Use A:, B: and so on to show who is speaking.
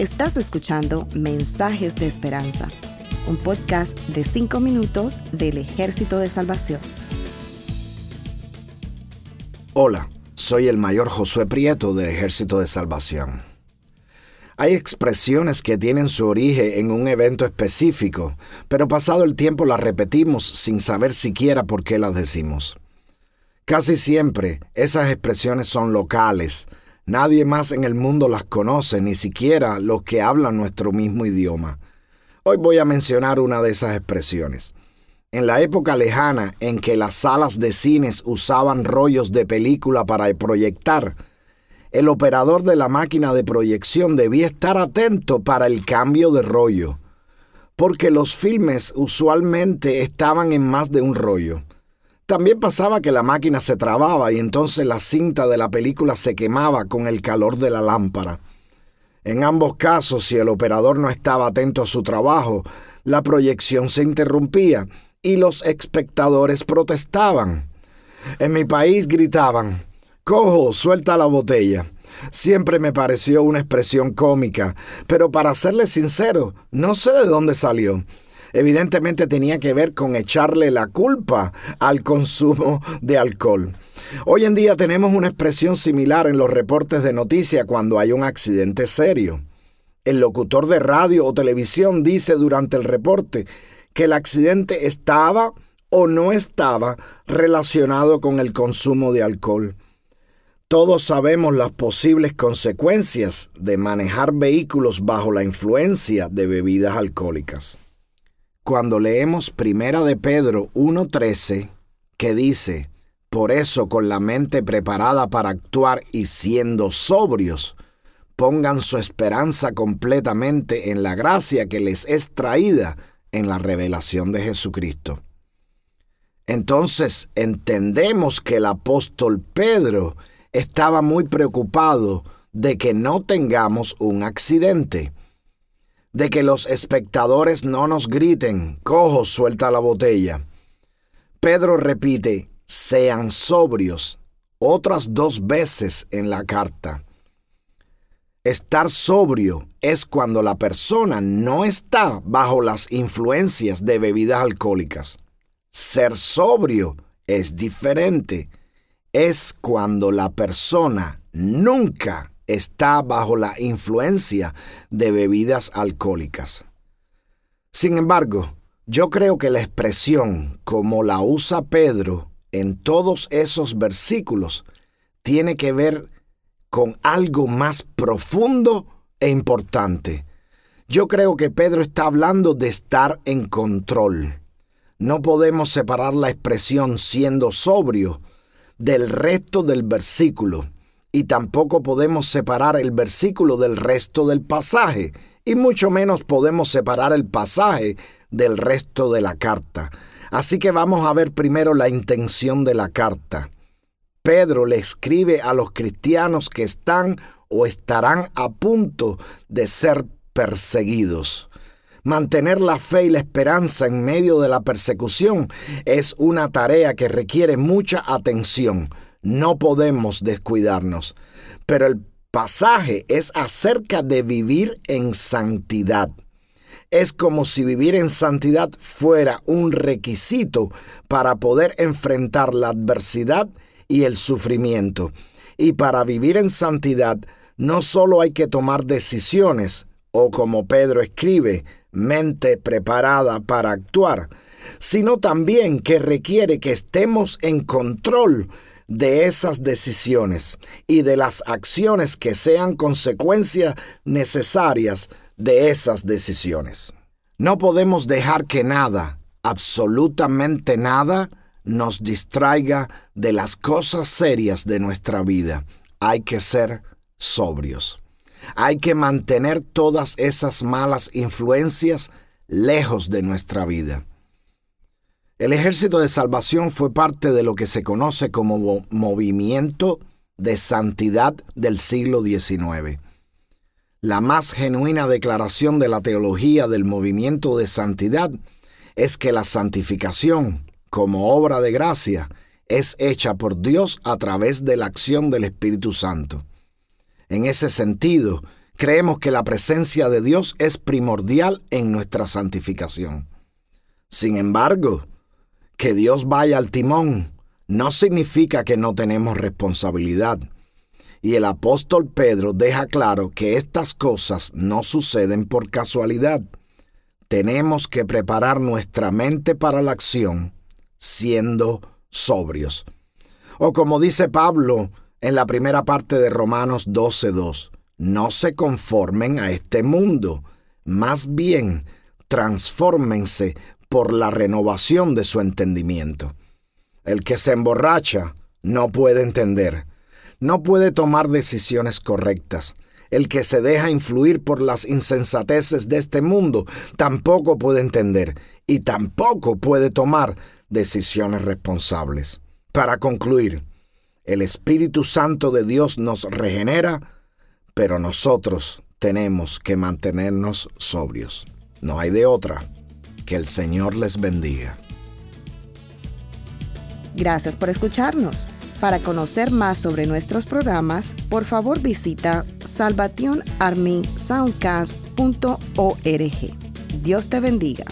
A: Estás escuchando Mensajes de Esperanza, un podcast de 5 minutos del Ejército de Salvación.
B: Hola, soy el mayor Josué Prieto del Ejército de Salvación. Hay expresiones que tienen su origen en un evento específico, pero pasado el tiempo las repetimos sin saber siquiera por qué las decimos. Casi siempre esas expresiones son locales, Nadie más en el mundo las conoce, ni siquiera los que hablan nuestro mismo idioma. Hoy voy a mencionar una de esas expresiones. En la época lejana en que las salas de cines usaban rollos de película para proyectar, el operador de la máquina de proyección debía estar atento para el cambio de rollo, porque los filmes usualmente estaban en más de un rollo. También pasaba que la máquina se trababa y entonces la cinta de la película se quemaba con el calor de la lámpara. En ambos casos, si el operador no estaba atento a su trabajo, la proyección se interrumpía y los espectadores protestaban. En mi país gritaban, Cojo, suelta la botella. Siempre me pareció una expresión cómica, pero para serle sincero, no sé de dónde salió evidentemente tenía que ver con echarle la culpa al consumo de alcohol. Hoy en día tenemos una expresión similar en los reportes de noticia cuando hay un accidente serio. El locutor de radio o televisión dice durante el reporte que el accidente estaba o no estaba relacionado con el consumo de alcohol. Todos sabemos las posibles consecuencias de manejar vehículos bajo la influencia de bebidas alcohólicas cuando leemos Primera de Pedro 1.13, que dice, por eso con la mente preparada para actuar y siendo sobrios, pongan su esperanza completamente en la gracia que les es traída en la revelación de Jesucristo. Entonces entendemos que el apóstol Pedro estaba muy preocupado de que no tengamos un accidente de que los espectadores no nos griten, cojo, suelta la botella. Pedro repite, sean sobrios, otras dos veces en la carta. Estar sobrio es cuando la persona no está bajo las influencias de bebidas alcohólicas. Ser sobrio es diferente. Es cuando la persona nunca está bajo la influencia de bebidas alcohólicas. Sin embargo, yo creo que la expresión como la usa Pedro en todos esos versículos tiene que ver con algo más profundo e importante. Yo creo que Pedro está hablando de estar en control. No podemos separar la expresión siendo sobrio del resto del versículo y tampoco podemos separar el versículo del resto del pasaje, y mucho menos podemos separar el pasaje del resto de la carta. Así que vamos a ver primero la intención de la carta. Pedro le escribe a los cristianos que están o estarán a punto de ser perseguidos. Mantener la fe y la esperanza en medio de la persecución es una tarea que requiere mucha atención no podemos descuidarnos. Pero el pasaje es acerca de vivir en santidad. Es como si vivir en santidad fuera un requisito para poder enfrentar la adversidad y el sufrimiento. Y para vivir en santidad no solo hay que tomar decisiones, o como Pedro escribe, mente preparada para actuar, sino también que requiere que estemos en control de esas decisiones y de las acciones que sean consecuencias necesarias de esas decisiones. No podemos dejar que nada, absolutamente nada, nos distraiga de las cosas serias de nuestra vida. Hay que ser sobrios. Hay que mantener todas esas malas influencias lejos de nuestra vida. El ejército de salvación fue parte de lo que se conoce como movimiento de santidad del siglo XIX. La más genuina declaración de la teología del movimiento de santidad es que la santificación, como obra de gracia, es hecha por Dios a través de la acción del Espíritu Santo. En ese sentido, creemos que la presencia de Dios es primordial en nuestra santificación. Sin embargo, que Dios vaya al timón no significa que no tenemos responsabilidad. Y el apóstol Pedro deja claro que estas cosas no suceden por casualidad. Tenemos que preparar nuestra mente para la acción siendo sobrios. O como dice Pablo en la primera parte de Romanos 12.2, no se conformen a este mundo, más bien transfórmense por la renovación de su entendimiento. El que se emborracha no puede entender, no puede tomar decisiones correctas. El que se deja influir por las insensateces de este mundo tampoco puede entender y tampoco puede tomar decisiones responsables. Para concluir, el Espíritu Santo de Dios nos regenera, pero nosotros tenemos que mantenernos sobrios. No hay de otra. Que el Señor les bendiga.
A: Gracias por escucharnos. Para conocer más sobre nuestros programas, por favor visita salvationarmysoundcast.org. Dios te bendiga.